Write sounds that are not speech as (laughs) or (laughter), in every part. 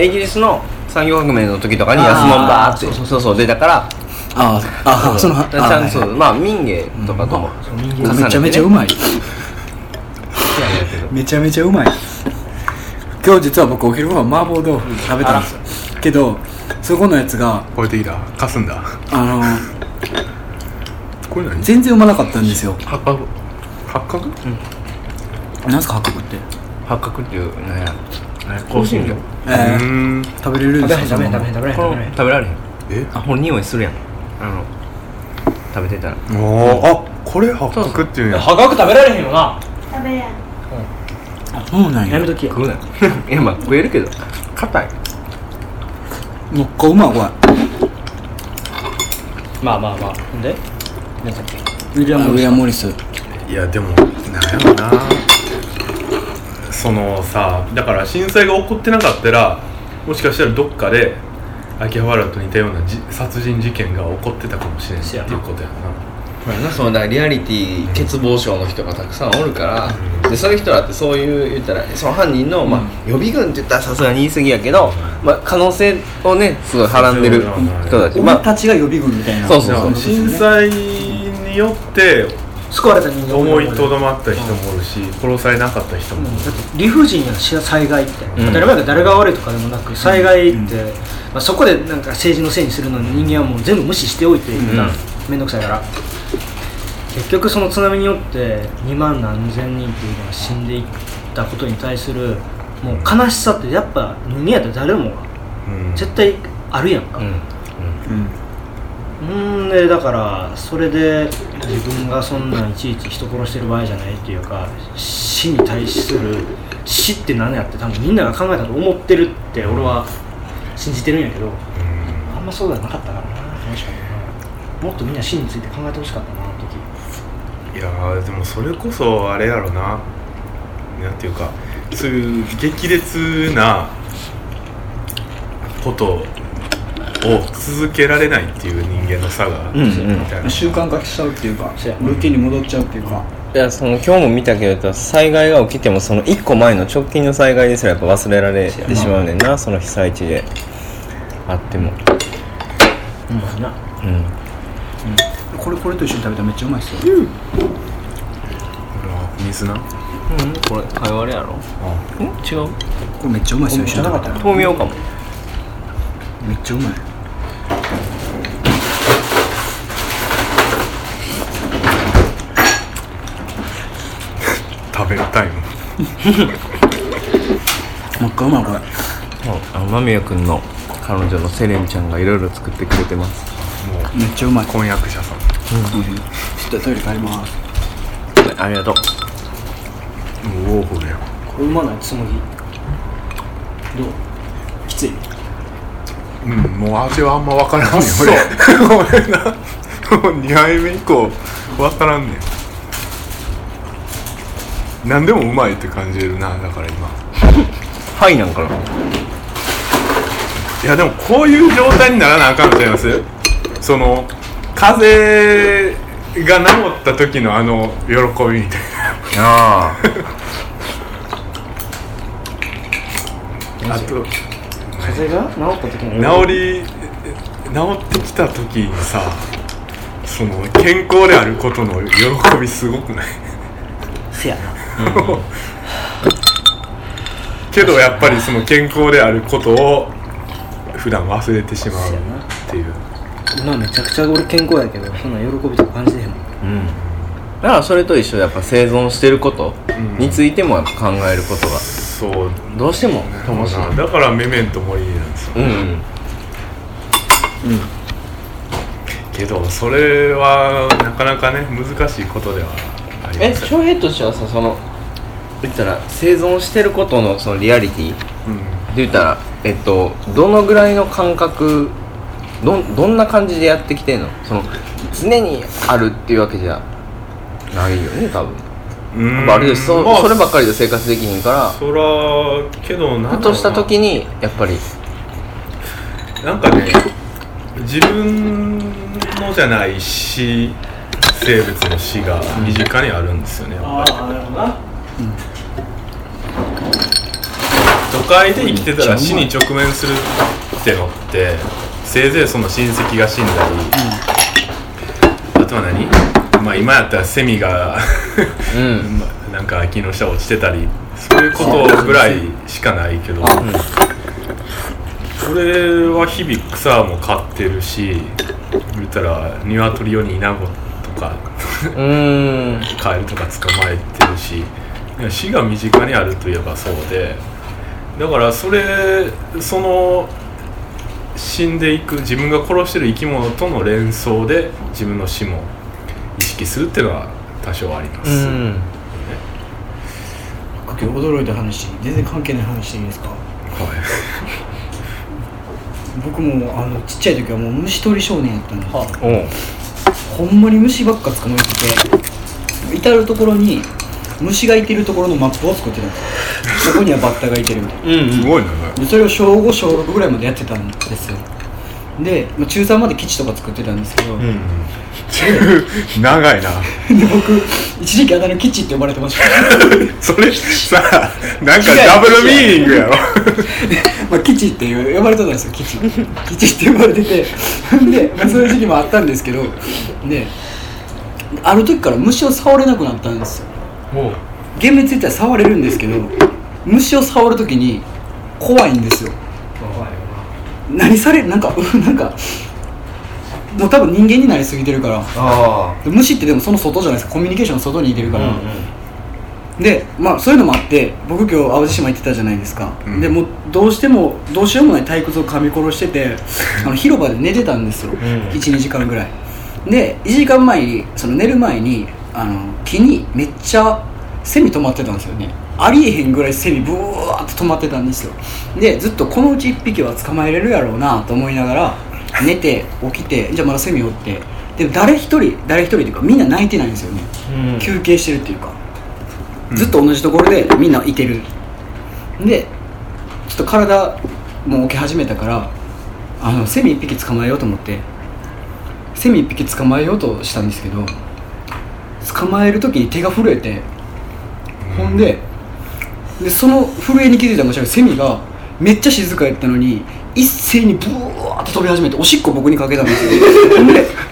イギリスの産業革命の時とかに安物バーって。そうそうそう。出たからあああそのちゃんとそう。まあ民芸とかとも。めちゃめちゃうまい。めちゃめちゃうまい。今日実は僕お昼ご飯麻婆豆腐食べたんですよ。けどそこのやつが超えてきた。かすんだ。あのこれ何？全然うまなかったんですよ。八角？八角？なん。すか八角って？八角っていうなんや香辛料？えー。食べれるん食べへんですか？食べへん食べへん食べれ食べれへん食べられへん。え？あほん匂いするやん。あの食べてたら。おー。あこれ八角っていうんや。破格食べられへんよな。食べれん。あそうなんや。やめとき食うなよ。いやまあ食えるけど硬い。もっかうまいこれ。まあまあまあ。ほんで何だっけ？ウィリアム・ウィリアム・モリス。いやでもなんやろなそのさだから震災が起こってなかったらもしかしたらどっかで秋葉原と似たようなじ殺人事件が起こってたかもしれないっていうことやまあな。そのだリアリティ欠乏症の人がたくさんおるから、でそういう人らってそういう言ったらその犯人の、まあ、予備軍って言ったらさすがに言い過ぎやけど、まあ、可能性をねすごいはらんでる人たち。まあ俺たちが予備軍みたいな。そうそうそうな震災によって救われた人間思いとどまった人もおるし殺されなかった人もだって理不尽やし災害って、うん。当たり前が誰が悪いとかでもなく災害って、まあ、そこでなんか政治のせいにするのに人間はもう全部無視しておいて面倒くさいから。結局その津波によって2万何千人っていうのが死んでいったことに対するもう悲しさってやっぱ人間やったら誰もがうん。絶対あるやんか、うんうんでだからそれで自分がそんなんいちいち人殺してる場合じゃないっていうか死に対する死って何やって多分みんなが考えたと思ってるって俺は信じてるんやけどあんまそうじゃなかったからな。楽しかったなもっとみんな死について考えてほしかったなあの時。いやでもそれこそあれやろな。なんていうかそういう激烈なこと続けられないっていう人間の差が、うんうん。習慣化しちゃうっていうかルーティンに戻っちゃうっていうかいやその今日も見たけど災害が起きてもその1個前の直近の災害ですらやっぱ忘れられてしまうねんなその被災地で。あっても。うん。まいなうん。これこれと一緒に食べたらめっちゃうまいっすよ、あ水なうん。これかいわれやろ？あ。ん？違う？これめっちゃうまいっすよ一緒に食べたら。豆苗かも。めっちゃうまい食べる (laughs) もっかうまいこれ。あの間宮君の彼女のセレンちゃんがいろいろ作ってくれてます。もうめっちゃうまい。婚約者さん。うん。ちょっとトイレ帰ります。ありがとう。もうウォーホルやこれうまない？つむぎ。どう？きつい？うんもう味はあんま分 (laughs) からんねん俺俺なもう2杯目以降分からんねん何でもうまいって感じるなだから今。はいなんかな？いやでもこういう状態にならなあかんのちゃいます？その風邪が治った時のあの喜びみたいあなあと風が治った時の治り治ってきた時にさその健康であることの喜びすごくない？せやなけどやっぱりその健康であることを普段忘れてしまうっていう。今めちゃくちゃ俺健康やけどそんな喜びとか感じてへんもん。うん。だからそれと一緒でやっぱ生存してることについてもやっぱ考えることが。そう。どうしても乏しい。だからメメントモリーなんですよ、うん。けどそれはなかなかね難しいことではありえます。翔平としてはさその言ったら生存してることのそのリアリティ？でうん。言ったらえっとどのぐらいの感覚どんどんな感じでやってきてんの？その常にあるっていうわけじゃないよね多分。うん。やっぱあれですそ,、まあそればっかりで生活できひんから。そらけどな。んだろうなふとした時にやっぱり。なんかね自分のじゃない死生物の死が身近にあるんですよねやっぱり。あなるほどな。都会で生きてたら死に直面するってのってせいぜいその親戚が死んだり、あとは何？まあ今やったらセミがうん。ま (laughs) あなんか木の下落ちてたり。そういうことぐらいしかないけど、俺は日々草も飼ってるし言ったら鶏用にイナゴとかうん。カエルとか捕まえてるしいや死が身近にあるといえばそうでだからそれその死んでいく自分が殺してる生き物との連想で自分の死も意識するっていうのは多少あります、うん。今日驚いた話全然関係ない話していいですか？はい。僕もあのちっちゃい時はもう虫取り少年やったんですよほんまに虫ばっか捕まえてて至る所に虫がいてるところのマップを作ってたんです。よそこにはバッタがいてるみたいな。うんすごいね。でそれを小5小6ぐらいまでやってたんですよ。でまあ中3まで基地とか作ってたんですけど、うん長いな。で僕一時期あだ名基地って呼ばれてました (laughs) それさなんかダブルミーニングやろ。(laughs) まあ、基地っていう呼ばれてたんですよ基地基地って呼ばれてて。で、まあ、そういう時期もあったんですけどである時から虫を触れなくなったんですよ。厳密に言ったら触れるんですけど虫を触る時に怖いんですよ。何されなんかなんかもう多分人間になりすぎてるから。あ虫ってでもその外じゃないですか。コミュニケーションの外にいてるあから、でまあそういうのもあって僕今日淡路島行ってたじゃないですか、うん。でもうどうしてもどうしようもない退屈を噛み殺してて (laughs) あの広場で寝てたんですよ、ん。12時間ぐらい。で1時間前にその寝る前にあの木にめっちゃセミ止まってたんですよね。ありえへんぐらいセミブワーって止まってたんですよ。でずっとこのうち1匹は捕まえれるやろうなと思いながら寝て起きてじゃあまだセミおって。でも誰一人誰一人っていうかみんな泣いてないんですよね、うん。休憩してるっていうか。ずっと同じところでみんないてる。でちょっと体もう起き始めたからあのセミ1匹捕まえようと思って。セミ1匹捕まえようとしたんですけど捕まえる時に手が震えて、ほんででその震えに気づいたらもちろんセミがめっちゃ静かやったのに一斉にブワーって飛び始めておしっこ僕にかけたんですよ。で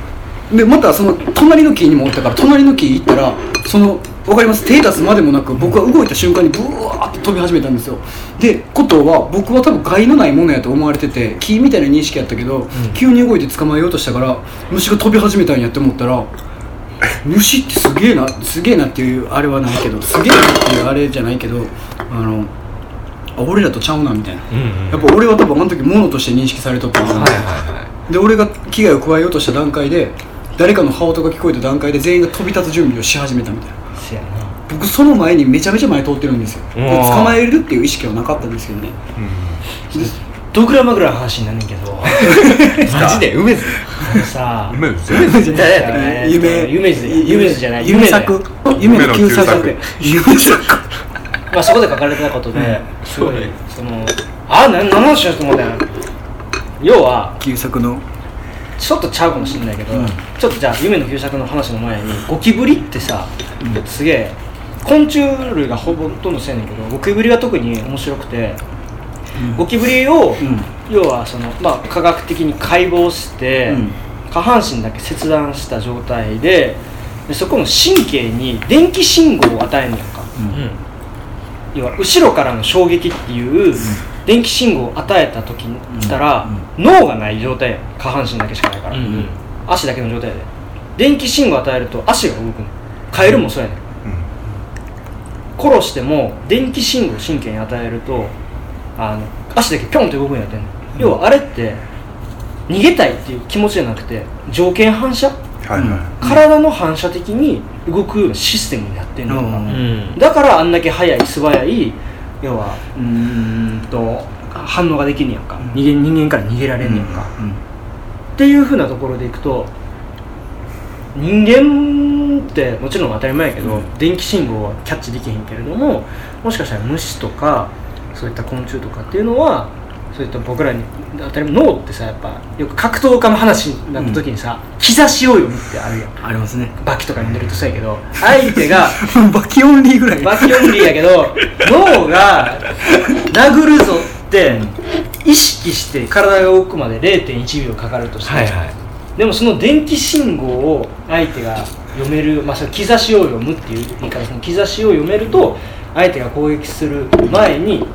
でまたその隣の木にもおったから隣の木行ったらそのわかります？手出すまでもなく僕は動いた瞬間にブワーって飛び始めたんですよ。でことは僕は多分害のないものやと思われてて木みたいな認識やったけど、急に動いて捕まえようとしたから虫が飛び始めたんやって思ったら虫ってすげえなすげえなっていうあれはないけどすげえなっていうあれじゃないけどあのあ俺らとちゃうなみたいな、やっぱ俺は多分あの時物として認識されとったんだなはいはいはで俺が危害を加えようとした段階で誰かの羽音が聞こえた段階で全員が飛び立つ準備をし始めたみたいな。せやな。僕その前にめちゃめちゃ前通ってるんですよ。捕まえるっていう意識はなかったんですけどね。ドクラマぐらいの話になんねんけど。い (laughs) マジで？(laughs) 梅津？あのさ梅津？誰やったっけ？夢。夢図夢図じゃない。夢作。夢の旧作夢作まあそこで書かれてたことで、すごいそのあな何の話しようと思ったん。や要は旧作の？ちょっとちゃうかもしれないけど、うん。ちょっとじゃあ夢の旧作の話の前にゴキブリってさ、すげえ昆虫類がほぼほとんどせんねんけどゴキブリが特に面白くて、ゴキブリを、うん。要はその、まあ、科学的に解剖して、うん。下半身だけ切断した状態ででそこの神経に電気信号を与えんねやんか、要は後ろからの衝撃っていう電気信号を与えた時にしたら、脳がない状態下半身だけしかないから、うん足だけの状態で。電気信号を与えると足が動くのカエルもそうやねん。殺しても電気信号を神経に与えるとあの足だけピョンって動くんやってんの、要はあれって逃げたいっていう気持ちじゃなくて条件反射？はいはい。体の反射的に動くようなシステムになってんのよ、うん。うんだからあんだけ速い素早い要はうーんと反応ができんねやんか、逃げ人間から逃げられんねやんか、っていうふうなところでいくと人間ってもちろん当たり前やけど、電気信号はキャッチできへんけれどももしかしたら虫とかそういった昆虫とかっていうのはそういった僕らに当たり前脳ってさやっぱよく格闘家の話になった時にさ、兆しを読むってあるやん。ありますね。バキとか読んでるとそうやけど相手が (laughs) バキオンリーぐらい。バキオンリーやけど脳が殴るぞって意識して体が動くまで0.1秒かかるとして、はいはい。でもその電気信号を相手が読める、まあ、その兆しを読むっていう言い方その兆しを読めると相手が攻撃する前に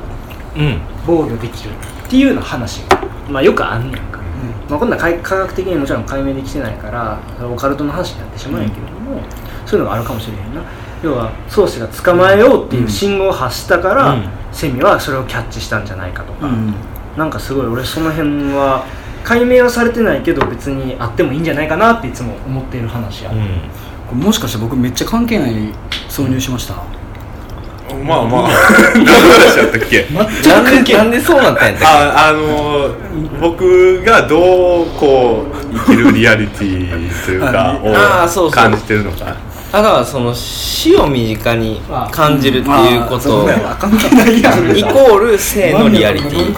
うん。防御できるっていうような話が、まあ、よくあんねんか、まあ、こんなん科科学的にもちろん解明できてないからオカルトの話になってしまうんやけれども、そういうのがあるかもしれへんな。要は宗師が捕まえようっていう信号を発したから、うん。セミはそれをキャッチしたんじゃないかとか、うん。なんかすごい俺その辺は解明はされてないけど別にあってもいいんじゃないかなっていつも思っている話や、うん。もしかして僕めっちゃ関係ない挿入しました？まあまあ。何の話だったっけ？なんでなんでそうなったんやったっああの僕がどうこう生きるリアリティというかあーそうそう。を感じてるのか。だからその死を身近に感じるっていうこと。イコール性のリアリティ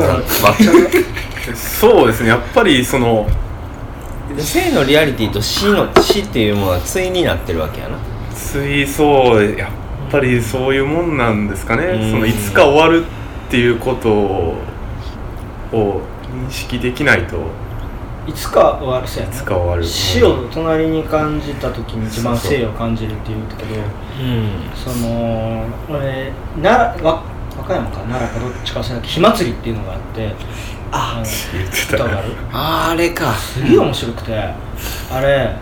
そうですね。やっぱりそので性のリアリティと死の死っていうものは対になってるわけやな。水そうやっぱりそういうもんなんですかね。うん。そのいつか終わるっていうことを認識できないと。いつか終わるそうやいつか終わる。死を隣に感じた時に一番生を感じるって言うけどうん。その俺奈良わ和歌山か奈良かどっちか忘れた火祭りっていうのがあってあ言ってたね。歌がある。あれか。すげえ面白くてあれ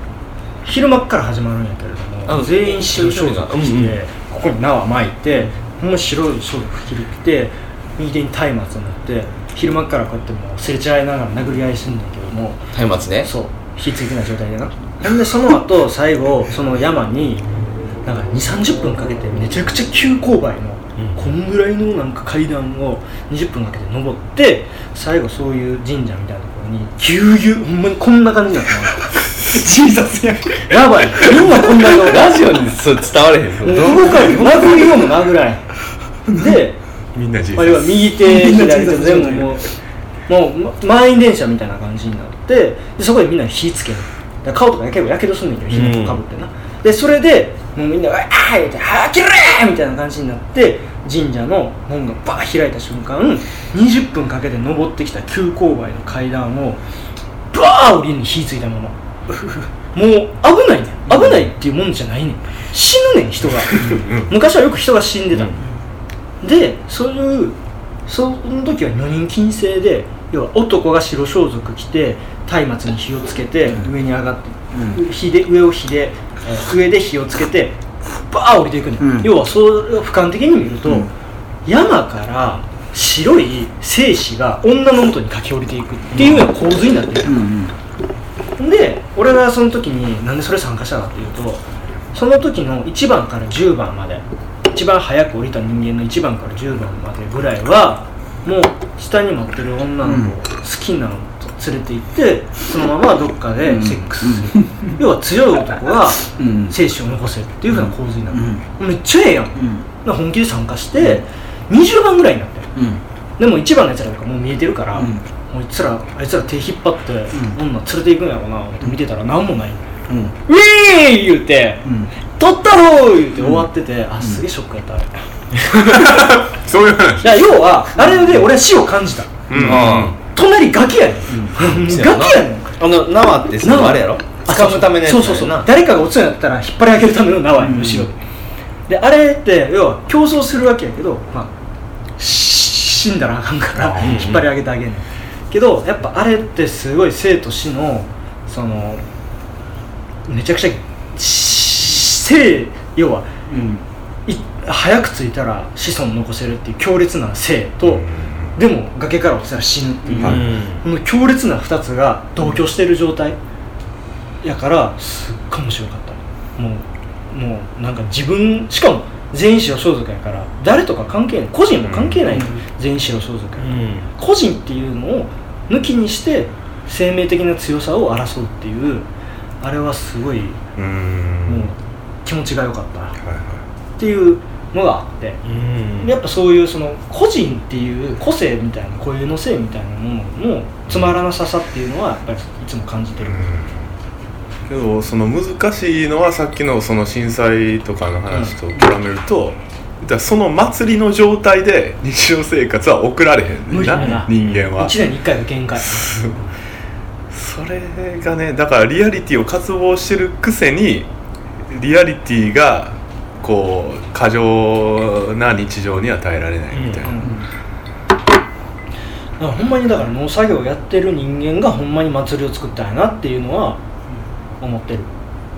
昼間っから始まるんやけれどもあ全員白装束しうんうん。てここに縄巻いてほんま白い装束着て右手に松明を持って昼間っからこうやってもうすれ違いながら殴り合いすんねんけども松明ね。そう火ついてない状態でな。ほんでその後最後その山になんか2 3 0分かけてめちゃくちゃ急勾配の、うん。こんぐらいのなんか階段を20分かけて登って最後そういう神社みたいなところにぎゅうぎゅうほんまにこんな感じになってジーザスやんやばい。みんなこんなのラジオにそう伝われへん。もう動か殴りようも殴らない。で、みんな人まあ、要は右手左手全部もうもうま満員電車みたいな感じになってでそこでみんな火つける。顔とか結構やけどすんねんけど火の粉かぶってな、でそれでもうみんなが「ああ!」言うて「はあ切れ!」みたいな感じになって神社の門がバー開いた瞬間20分かけて登ってきた急勾配の階段をバー降りるに火ついたままもう危ないねん。危ないっていうもんじゃないねん。死ぬねん人が。昔はよく人が死んでた。の、でそういうその時は女人禁制で要は男が白装束着て松明に火をつけて上に上がって、火で上を火で、えー上で火をつけてバー降りていくね、うん。要はそれを俯瞰的に見ると、うん。山から白い精子が女の元に駆け下りていくっていうような構図になってる、うんうん。で俺がその時になんでそれ参加したかっていうとその時の1番から10番まで一番早く降りた人間の1番から10番までぐらいはもう下に待ってる女の子を好きなのと連れて行ってそのままどっかでセックス。する、要は強い男がうん。精子を残せるっていうふうな構図になる、うん。めっちゃええやん、だから本気で参加して20番ぐらいになってる。うん。でも1番のやつらとかもう見えてるから、うんもういつらあいつら手引っ張って、女連れていくんやろうなって見てたら何もない。うん。ウィー言うてうん「取ったろ!」言うて終わってて、あすげえショックやったあれ。いそういう話。や要はあれで俺は死を感じた。うん。あ隣ガキやねうガやな。キやねん。あの縄ってそのあれやろ？掴むためのやつそうそうそう。誰かが落ちそうになったら引っ張り上げるための縄やねん後ろ。で、であれって要は競争するわけやけど、まあ、し死んだらあかんからうん。引っ張り上げてあげんねんけどやっぱあれってすごい生と死のそのめちゃくちゃし生要はうん。い早く着いたら子孫残せるっていう強烈な生と、でも崖から落ちたら死ぬっていう、うんこの強烈な2つが同居してる状態やからすっごい面白かった。もうもうなんか自分しかも全員白装束やから誰とか関係ない個人も関係ないの、全員白装束やから、うん。個人っていうのを抜きにして生命的な強さを争うっていうあれはすごいもうん。う気持ちが良かった。っていうのがあって。やっぱそういうその個人っていう個性みたいな固有の性みたいなもののつまらなささっていうのはやっぱりいつも感じてる、けどその難しいのはさっきのその震災とかの話と比べると、だからその祭りの状態で日常生活は送られへんねんな人間は。1年に1回が限界それがねだからリアリティを渇望してるくせにリアリティがこう過剰な日常には耐えられないみたいな、うん。だからほんまにだから農作業やってる人間がほんまに祭りを作ったんやなっていうのは思ってる。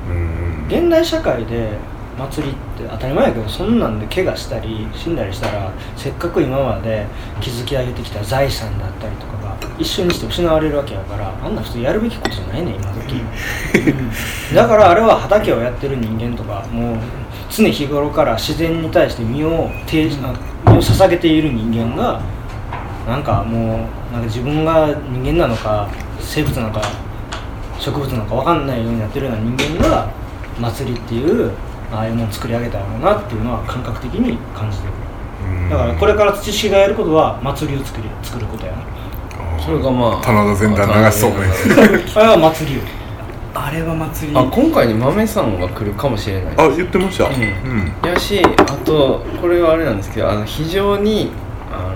うん現代社会で祭りって当たり前やけどそんなんで怪我したり死んだりしたらせっかく今まで築き上げてきた財産だったりとかが一緒にして失われるわけやからあんな普通やるべきことじゃないねん今時。(laughs) だからあれは畑をやってる人間とかもう常日頃から自然に対して身を身を捧げている人間がなんかもうなんか自分が人間なのか生物なのか植物なのか分かんないようになってるような人間が祭りっていうああいうものを作り上げたんだなっていうのは感覚的に感じてる。だからこれから土式がやることは祭りを作り作ることやな。それがまあ棚田全体流しそうめんあれは祭りよ。あれは祭り。あ今回に豆さんが来るかもしれない。あ言ってました。うん。うん。やしあとこれはあれなんですけどあの非常にあ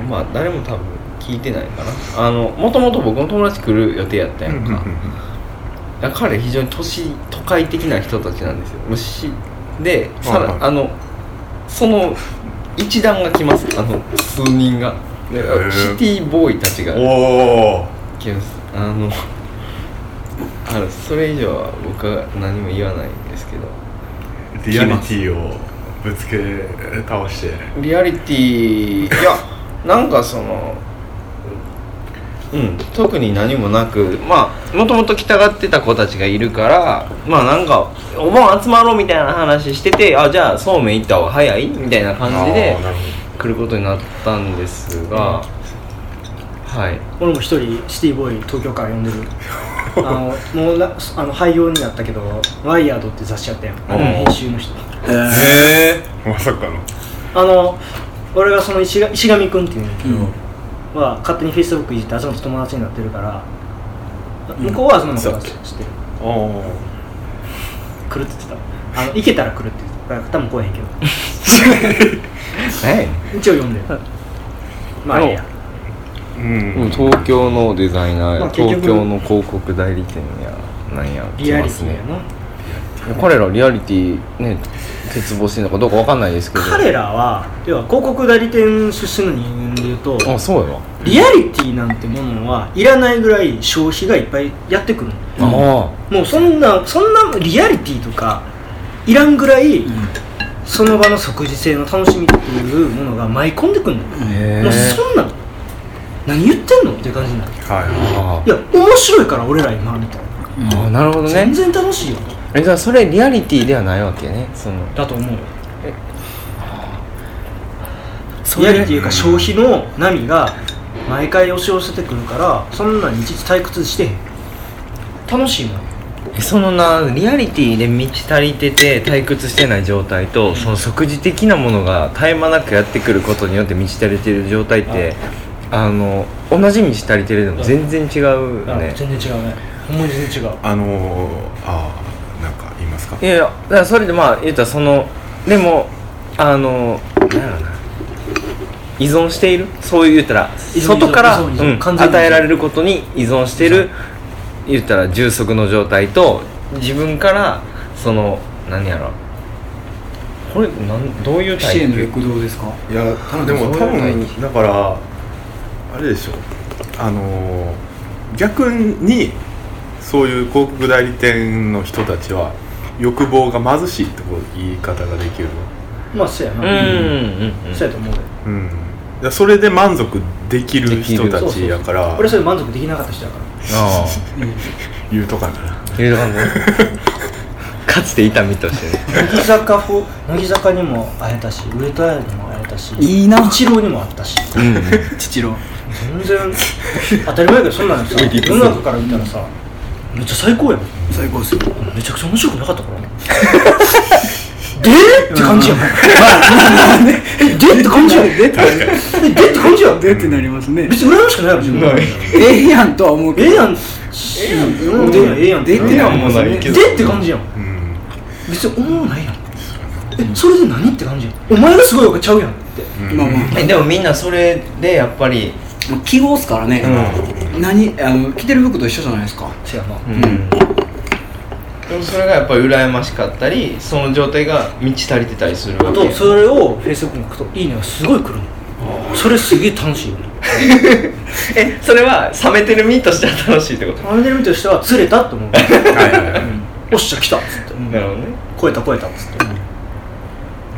のまあ誰も多分聞いてないかな。あのもともと僕の友達来る予定やったやんか、だから彼非常に都市都会的な人たちなんですよ。虫。でさらあのその一団が来ますあの数人が。シティボーイたちが。来ます。あのあのそれ以上は僕は何も言わないんですけど。リアリティをぶつけ倒して。リアリティいやなんかそのうん。特に何もなくまあもともと来たがってた子たちがいるからまあなんかお盆集まろうみたいな話しててあじゃあそうめん行った方が早い？みたいな感じで来ることになったんですが、はい。俺も一人シティボーイ東京から呼んでる。(laughs) あのもうなあの廃業になったけど「ワイヤード」って雑誌やったやん。あれの編集の人。へえどまさかの。あの俺がその石が石上君っていうんだけど、は勝手にフェイスブックいじって集まって友達になってるから向こうはその子たち知ってる。おお来るって言ってた。あの行けたら来るって言ってた多分来えへんけど。え一応読んでる。まあいいや。うん。東京のデザイナーや、まあ東京の広告代理店やなんやリアリティ来ますねやな彼らリアリティね欠乏してるのかどうかわかんないですけど。彼らは要は広告代理店出身の人間でいうとあそうやわ。リアリティなんてものはいらないぐらい消費がいっぱいやってくるの。あもうそんなそんなリアリティとかいらんぐらい、その場の即時性の楽しみっていうものが舞い込んでくるの、もうそんなん何言ってんの？っていう感じになる。はい。あいや面白いから俺ら今みたいな、あなるほど全ね然楽しいよえじゃあそれリアリティではないわけね。その。だと思うよ。それリアリティいうか消費の波が毎回押し寄せてくるからそんなんいちいち退屈してへん。楽しいもんえそのなリアリティで満ち足りてて退屈してない状態とその即時的なものが絶え間なくやってくることによって満ち足りてる状態ってあの同じ満ち足りてるでも全然違うあね全然違うね。ほんまに全然違う。あのー、ああなんか言いますか？いやいやだからそれでまあ言ったらそのでもあのなんやろな。依存している？そういう言ったら依存外から、依存依存。うん完全に与えられることに依存してる言ったら充足の状態と自分からその何やろ。これなんどういうタイ支援のプですか？いやでも多そういう分だからあれでしょ。あのー逆にそういう広告代理店の人たちは欲望が貧しいってこう言い方ができるまあそうやな、うん。うん。うん。そうやと思うようん。だそれで満足できる人たちやから。俺それ満足できなかった人やから。ああ。(laughs) 言うとかな。言うとかね (laughs) かつていた身としてね。乃木坂フォ乃木坂にも会えたし上戸彩にも会えたしいいな。一郎にも会ったし。うん。父郎全然当たり前やけどそんなのさ世の中から見たらさめっちゃ最高やん最高ですよ。めちゃくちゃ面白くなかったから (laughs) で？って感じやん。えで？って感じやん。でってえで？って感じやん。でってなりますね。別に羨ましくないやろ自分ええやんとは思うけど。ええやん。ええやん。でってななんけど。で？って感じやん。うん。別に思わないやん。えそれで何って感じやん。お前がすごいわけちゃうやんって。うんまあ。まあえでもみんなそれでやっぱりもう記号っすからね、何あの着てる服と一緒じゃないですか。せやな。うんでもそれがやっぱり羨ましかったりその状態が満ち足りてたりするわけとそれをフェイスブックに書くと「いいね」がすごい来るの。それすげえ楽しいよね。(laughs) えそれは冷めてる身としては楽しいってこと？アンデルミとしては釣れたって思う。はいはいはい。おっしゃ来たっつって。なるほどね。超えた超えたっつって。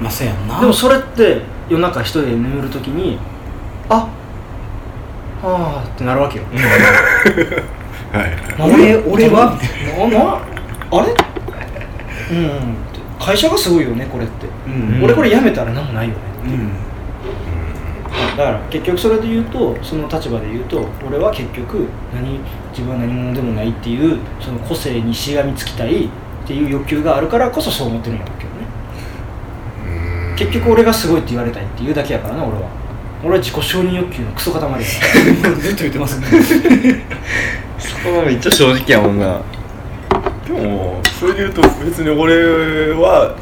まあそうやんな。でもそれって夜中一人で眠るときにあはあってなるわけよ、(laughs) はいな俺俺は？ななあれ？うん。うん会社がすごいよねこれって、うん。俺これ辞めたら何もないよねう。ん。だから結局それで言うとその立場で言うと俺は結局何自分は何者でもないっていうその個性にしがみつきたいっていう欲求があるからこそそう思ってるんやろうけどね。うん。結局俺がすごいって言われたいっていうだけやからな俺は。俺は自己承認欲求のクソ塊やから。(laughs) ずっと言ってますね。(laughs) (laughs) そこはめっちゃ正直やもんなでもそれで言うと別に俺は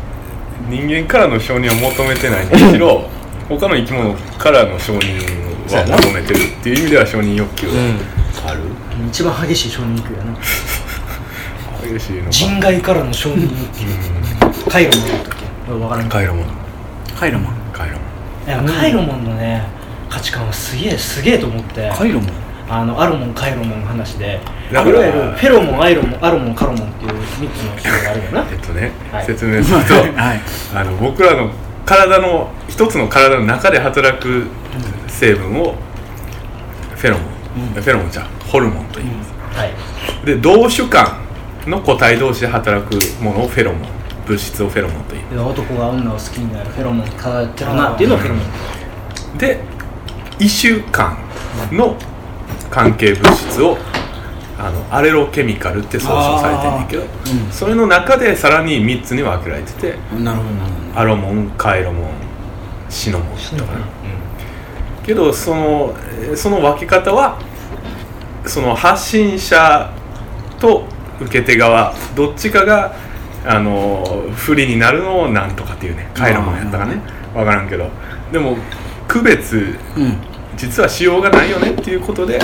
人間からの承認を求めてないにしろ他の生き物からの承認は求めてるっていう意味では承認欲求。がある、一番激しい承認欲求やな。激しいのか。人外からの承認欲求。カイロモンだったっけ？俺分からんカイロモン。カイロマン。カイロモン。いやカイロモンのね価値観はすげえすげえと思って。カイロマン？あのアロモンカイロモンの話でいわゆるフェロモンアイロモンアロモンカロモンっていう3つの種類があるよな。えっとね、はい。説明するとはい。あの僕らの体の一つの体の中で働く成分をフェロモン、フェロモンじゃんホルモンと言います、はい。で同種間の個体同士で働くものをフェロモン。物質をフェロモンと言いで男が女を好きになるフェロモン漂ってるなっていうのをフェロモン。で異種間の関係物質をあのアレロケミカルって総称されてるんだけど、それの中でさらに3つに分けられててうんなるほどなるほアロモンカイロモンシノモンとかね、けどそのえーその分け方はその発信者と受け手側どっちかがあの不利になるのをなんとかっていうねカイロモンやったかね。分からんけど。でも区別どうん実はしようがないよねっていうことで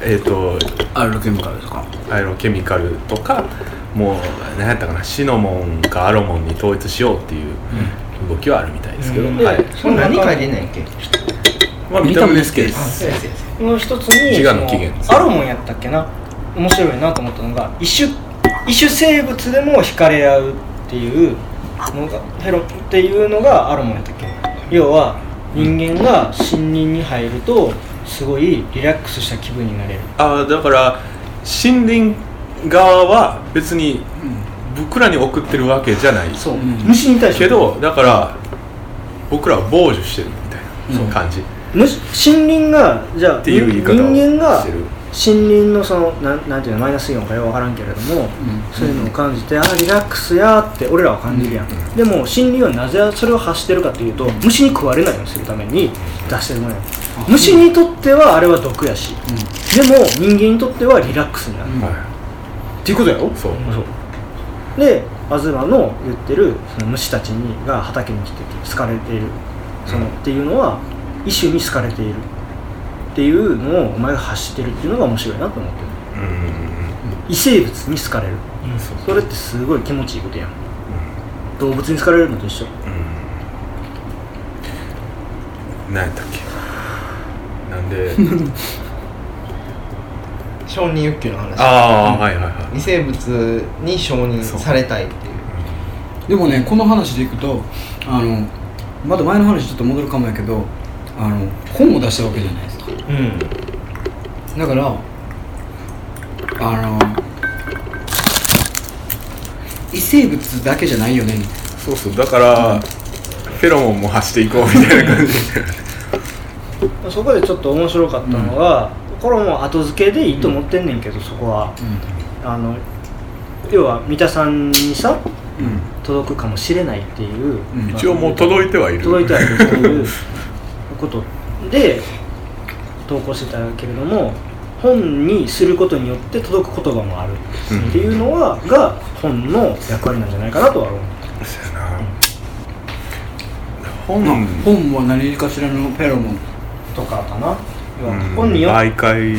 えっ、とアルロケミカルとか。アイロケミカルとかもう何やったかなシノモンかアロモンに統一しようっていう動きはあるみたいですけど、うん。はい。それ何書いてんねんっけ？まあ、見た目ですけど。この一つに自我の起源。アロモンやったっけな？面白いなと思ったのが一種一種生物でも惹かれ合うっていうのがフェロっていうのがアロモンやったっけ？要は人間が森林に入るとすごいリラックスした気分になれる。ああだから森林側は別に僕らに送ってるわけじゃない。そう、ん。虫に対して。けどだから僕らは防除してるみたいな感じ。虫森林がじゃあ人間が森林のそのなんなんていうのマイナスイオンかよく分からんけれども、そういうのを感じてあリラックスやーって俺らは感じるやん、でも森林はなぜそれを発してるかっていうと虫に食われないようにするために出してるものやん虫にとってはあれは毒やし、でも人間にとってはリラックスになる、うん。はっていうことやろ？いそう。そう。でアズマの言ってるその虫たちにが畑に来てて好かれている。その、うん。っていうのは一種に好かれているっていうのをお前が発してるっていうのが面白いなと思ってる。うん。うんうん異生物に好かれる。そうそれってすごい気持ちいいことやん。動物に好かれるのと一緒。うん。何やったっけ？なんで？(laughs) 承認欲求の話。ああはいはいはい。異生物に承認されたいっていう。でもねこの話でいくとあのまだ前の話ちょっと戻るかもやけどあの本を出したわけじゃないですかうん。だからあの異生物だけじゃないよね。そうそう。だからフェロモンも発していこうみたいな感じ。(laughs) そこでちょっと面白かったのが、これはもう後付けでいいと思ってんねんけど、そこは。あの要は三田さんにさ届くかもしれないっていう、一応もう届いてはいる。届いてはいるという (laughs) こと。で投稿してたけれども本にすることによって届く言葉もある。っていうのは、が本の役割なんじゃないかなとは思う。本。本は何かしらのフェロモンとかかな、うん。本によ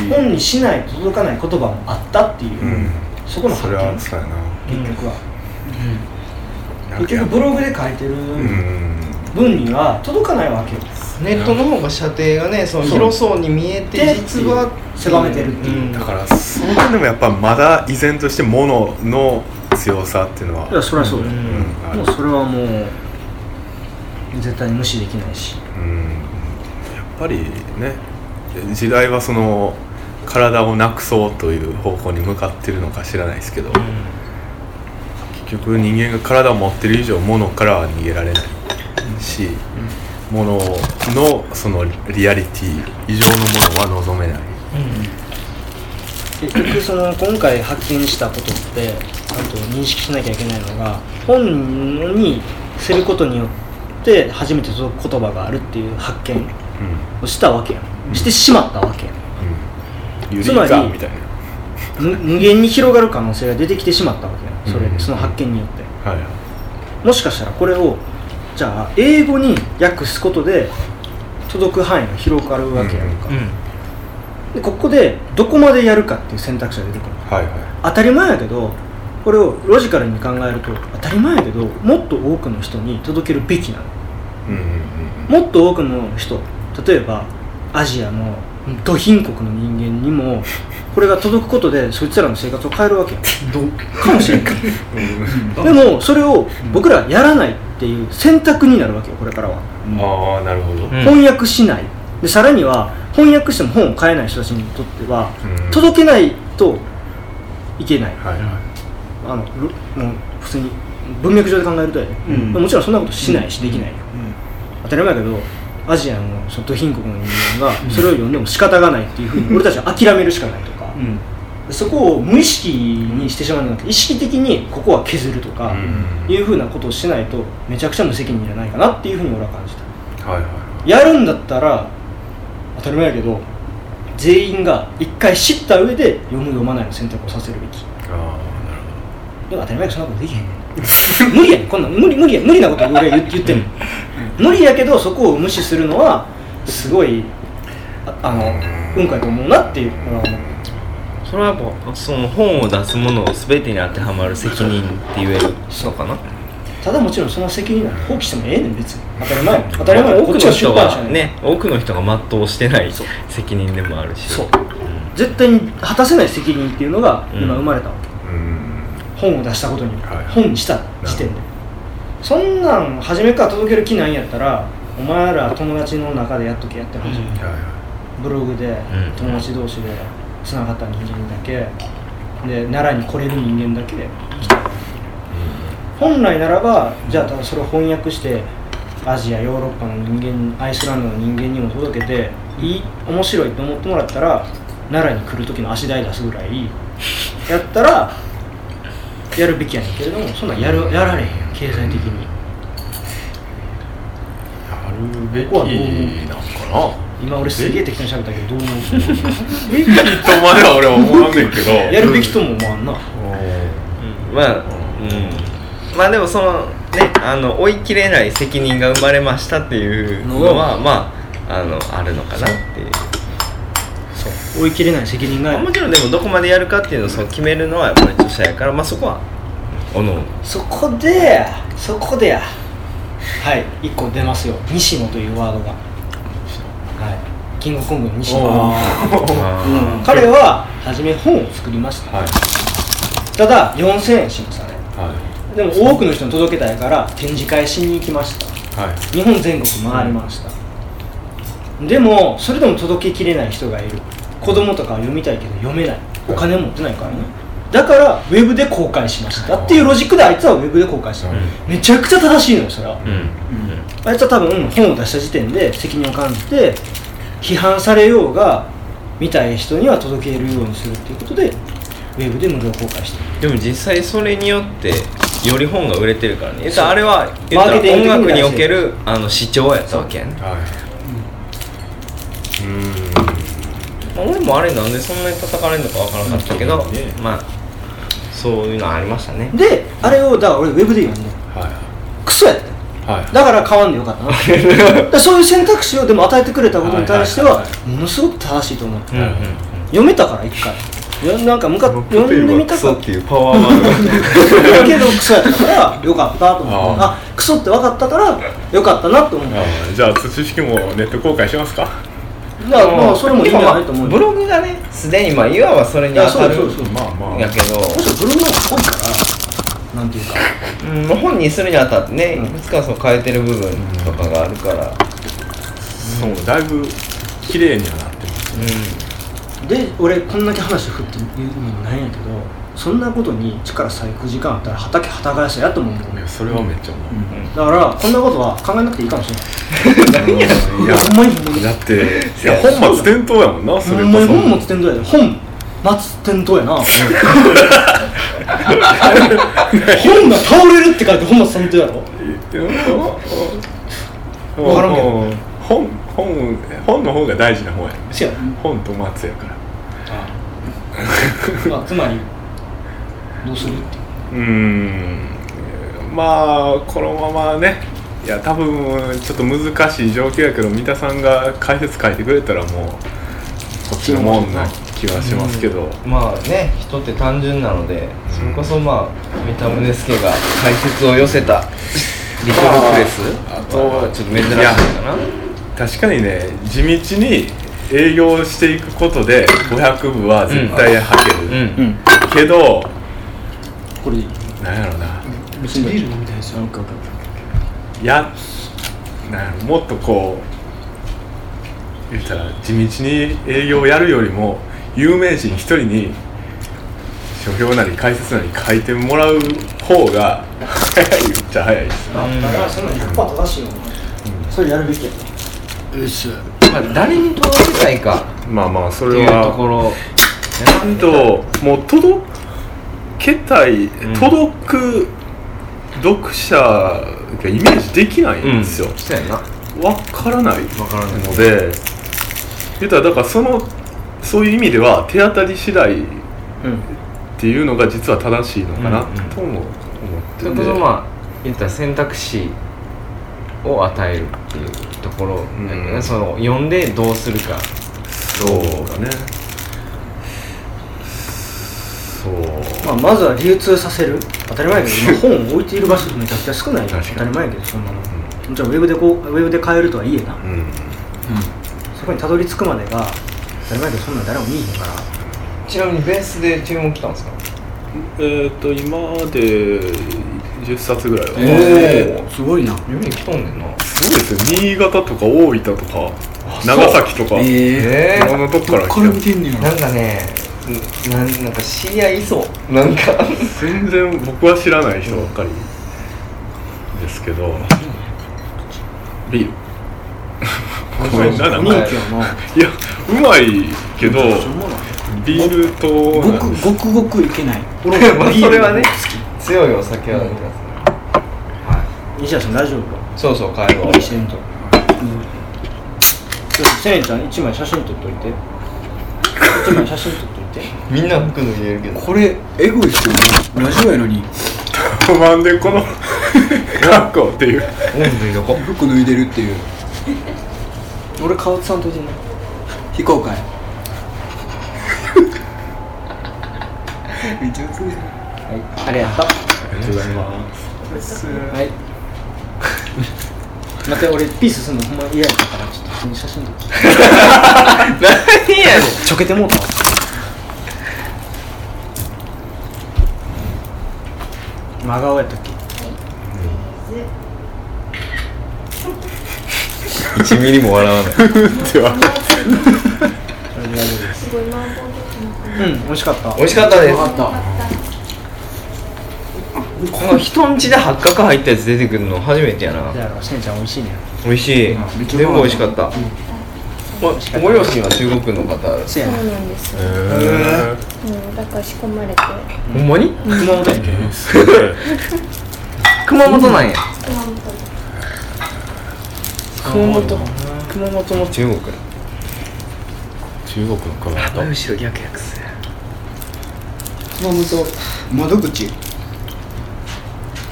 本にしないと届かない言葉もあったっていう、うん。そこのそ発見結局は、なんか結局ブログで書いてるうん。文には届かないわけよ、ネットの方が射程がねその広そうに見えてで実は狭めてるっていう。うんだからその点でもやっぱまだ依然として物の強さっていうのは。いやそりゃそうだよ、うん。もうそれはもう絶対に無視できないし。うん。やっぱりね時代はその体をなくそうという方向に向かってるのか知らないですけど、結局人間が体を持ってる以上物からは逃げられないし、物のそのリアリティ以上のものは望めない、結局その今回発見したことってあと認識しなきゃいけないのが本にすることによって初めて届く言葉があるっていう発見うんをしたわけやん。してしまったわけやん。うん、つまり無無限に広がる可能性が出てきてしまったわけやん。それうん。でその発見によって。はいはい。もしかしたらこれをじゃあ英語に訳すことで届く範囲が広がるわけやんか、でここでどこまでやるかっていう選択肢が出てくる。はいはい。当たり前やけどこれをロジカルに考えると当たり前やけどもっと多くの人に届けるべきなの。うんうん。もっと多くの人例えばアジアの土貧国の人間にも (laughs) これが届くことでそいつらの生活を変えるわけよ。かもしれないでもそれを僕らやらないっていう選択になるわけよこれからは、うんああなるほど、ん。翻訳しない。でさらには翻訳しても本を買えない人たちにとっては、うん。届けないといけない。はい。はいあのろもう普通に文脈上で考えるとやで、うん。もちろんそんなことしないしできないよ、当たり前やけどアジアのその土貧国の人間がそれを読んでも仕方がないっていうふうに (laughs) 俺たちは諦めるしかないとか、うん。そこを無意識にしてしまうんじゃなくて意識的にここは削るとか、うん。いうふうなことをしないとめちゃくちゃ無責任じゃないかなっていうふうに俺は感じた。はいはいやるんだったら当たり前やけど全員が一回知った上で読む読まないの選択をさせるべき。ああなるでも当たり前やそんなことできへんねん。無理やねん。こんなん無理無理や無理なこと俺は言言ってんの、(laughs) 無理やけどそこを無視するのはすごいああのうんこやと思うなっていう。俺は思うそれはやっぱその本を出すものを全てに当てはまる責任って言えるのかな？ただもちろんその責任なんて放棄してもええねん別に。当たり前。や当たり前や多くの人がね多くの人が全うしてない責任でもあるし。そう。絶対に果たせない責任っていうのが今生まれたわけ、うん。本を出したことにはい本にした時点でそんなん初めから届ける気ないんやったらお前ら友達の中でやっとけやってほしい、はいはい。ブログでん。友達同士でつながった人間だけ。で奈良に来れる人間だけ。で来た本来ならばじゃあただそれを翻訳してアジアヨーロッパの人間アイスランドの人間にも届けていい面白いと思ってもらったら奈良に来る時の足代出すぐらいやったらやるべきやねんけれどもそんなんやるやられへん経済的に。やるべきここはどう思うなんかな。今俺すげえ適当に喋ったけどどう思う？べきとまでは俺は思わんねんけど。やるべきとも思わんな。うん。まあうん。まあでもそのねあの追い切れない責任が生まれましたっていうのはまああのあるのかなっていう。追い切れない責任が。もちろんでもどこまでやるかっていうのをその決めるのはやっぱり著者やからまあそこはおのそこでそこでや。はい1個出ますよ。西野というワードが。はい。キングコングの西野あー。彼は初め本を作りました。はい。ただ4000円しますあれはい。でも多くの人に届けたいから展示会しに行きました。はい。日本全国回りました、でもそれでも届けきれない人がいる。子供とかは読みたいけど読めない。お金持ってないからねだからウェブで公開しましたっていうロジックであいつはウェブで公開した、うん。めちゃくちゃ正しいのよそれは、うん。あいつは多分本を出した時点で責任を感じて批判されようが見たい人には届けるようにするっていうことでウェブで無料公開してるでも実際それによってより本が売れてるからね。言ったらあれは言ったら音楽におけるあの視聴やったわけやね。はい。うん。まあ俺もあれなんでそんなに叩かれるのかわからなかったけど、うん。ねまあそういうのありましたね。であれをだから俺ウェブで読んではクソやったはいだから買わんでよかったな (laughs) だからそういう選択肢をでも与えてくれたことに対してははいはいはものすごく正しいと思ううんうんうん。読めたから一回。なんかむか読んでみたかった。ていうパワーワードが。(laughs) けどクソやったからよかったと思ってああクソって分かったからよかったなと思ってじゃあ土式もネット公開しますか？まあまあそれもいいんじゃないと思うブログがねすでにまあいわばそれに当たるいやそうそうそうまあまあ。やけど。むしろブログの方が濃いからなんていうか。うんまあ本にするにあたってねいくつかその変えてる部分とかがあるから。そうだいぶ綺麗にはなってます。で俺こんだけ話振って言うのもないんやけどそんなことに力割く時間あったら畑耕せやと思ういやそれはめっちゃ思う、だからこんなことは考えなくていいかもしれない。(laughs) いやほんまにほんまに。だっていや本末転倒やもんなそれこそ本末転倒やで。本末転倒やな。本が倒れるって書いて本末転倒やろ？わからんけど。うん本本本の方が大事な方やせや。本と松やから。まあつまりどうするってう。ーん。まあこのままね。いや多分ちょっと難しい状況やけど三田さんが解説書いてくれたらもうこっちのもんな気はしますけど、まあね人って単純なのでそれこそまあ三田宗介が解説を寄せたリトルプレス。あとはちょっと珍しいかな。確かにね地道に営業していくことで500部は絶対履ける、うん。ん。けどこれいい。なんやろな。別にビール飲みたいですよ。なんかやなんやろもっとこう言ったら地道に営業をやるよりも有名人一人に書評なり解説なり書いてもらう方が (laughs) 早いっちゃ早いですだからその100%正しい。よそれやるべきやよしまあ誰に届けたいか。まあまあそっていうところ。なんともう届けたい、ん。届く読者がイメージできないんですよ、そうやな。わからないわからない。ので言ったらだからそのそういう意味では手当たり次第っうん。ていうのが実は正しいのかなうんうん。とも思ってて、こそまあ言ったら選択肢を与えるっていうところ、ん。その読んでどうするか。そうだねまあ、まずは流通させる。当たり前やけど (laughs) 今本を置いている場所めちゃくちゃ少ない。よ当たり前やけどそんなの。もちろんウェブでこうウェブで買えるとはいえな。うん。そこにたどり着くまでが当たり前やけどそんなん誰も見えへんから。ちなみにベースで注文来たんですか？えっ、と今で10冊ぐらいは、えすごいな。読み来とんねんな。そうですよ新潟とか大分とか長崎とか、ええいろんなとこから来ててんねなんかねんなんなんか知り合いいそう。なんか。全然僕は知らない人ばっかりですけど。ビール。ごめんななんいやうまいけどビールとごくごくごくいけない。俺 (laughs) まあそれはね強いお酒は飲みますね西田さん大丈夫か？そうそう帰ろう無理してん。とちょっとせんちゃん一枚写真撮っといて。一枚写真撮っといて。みんな服脱げるけど。これエゴいっすよねラジオやのに。(laughs) なんでこの (laughs) 格好っていう。温度いどこ服脱いでるっていう。俺顔つさんといてな非公開。(laughs) めっちゃ熱い。ありがとうありがとうございます。はい。待って俺ピースすんのほんま嫌やったからちょっと普通に写真撮って。何やねん。ちょけてもうたわ真顔やったっけ？1ミリも笑わない。では。(laughs) うん美味しかった。美味しかったです。かった。この人んちで八角入ったやつ出てくるの初めてやな。じゃあせんちゃん美味しいね。美味しい。全部美味しかった。ごご両親は中国の方。そうそうやななんですよ、へえうん、だから仕込まれて。ほんまに？熊本や。熊本なんや。熊本。熊本熊本も中国中国の熊本。後ろ逆逆す熊本。窓口。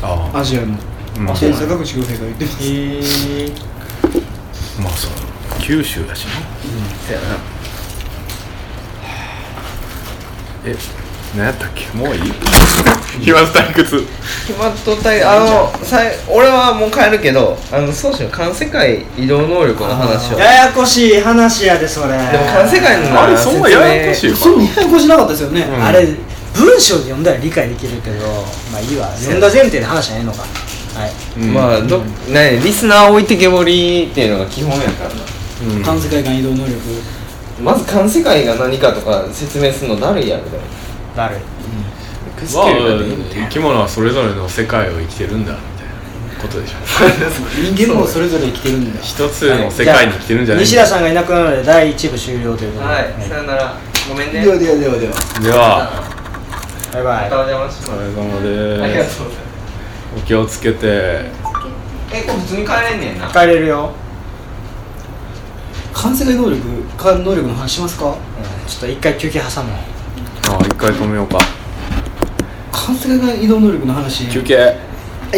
あアジアの。あ、まあ、天坂口洋平が言ってますへえ。まあそう。九州だしねそうやなえ何やったっけ？もういい？暇退屈。決まっとったあのさい俺はもう帰るけどあの宗師の環世界移動能力の話を。でもややこしい話やでそれ。環世界のあれそんなややこしいかそんなややこしなかったですよね、うん。あれ文章で読んだら理解できるけどまあいいわ。読んだ前提で話しないのか。はい。うん。まあどねリスナー置いてけぼりっていうのが基本やからな。うん。環世界間移動能力まず環世界が何かとか説明するのだるいやろでも。だるい。まあ生き物はそれぞれの世界を生きてるんだみたいなことでしょ。(laughs) 人間もそれぞれ生きてるんだ。一つの世界に生きてるんじゃない。西田さんがいなくなるので第1部終了ということで。はいさよなら。ごめんね。ではではではでは。では。バイバイ。またお邪魔しおます。疲れ様ありがですとうございます。お気をつけて。えこれ普通に帰れんねんな。帰れるよ、環世界能力変わる能力の話しますか？うん。ちょっと一回休憩挟もう。あ一回止めようか。環世界間移動能力の話。休憩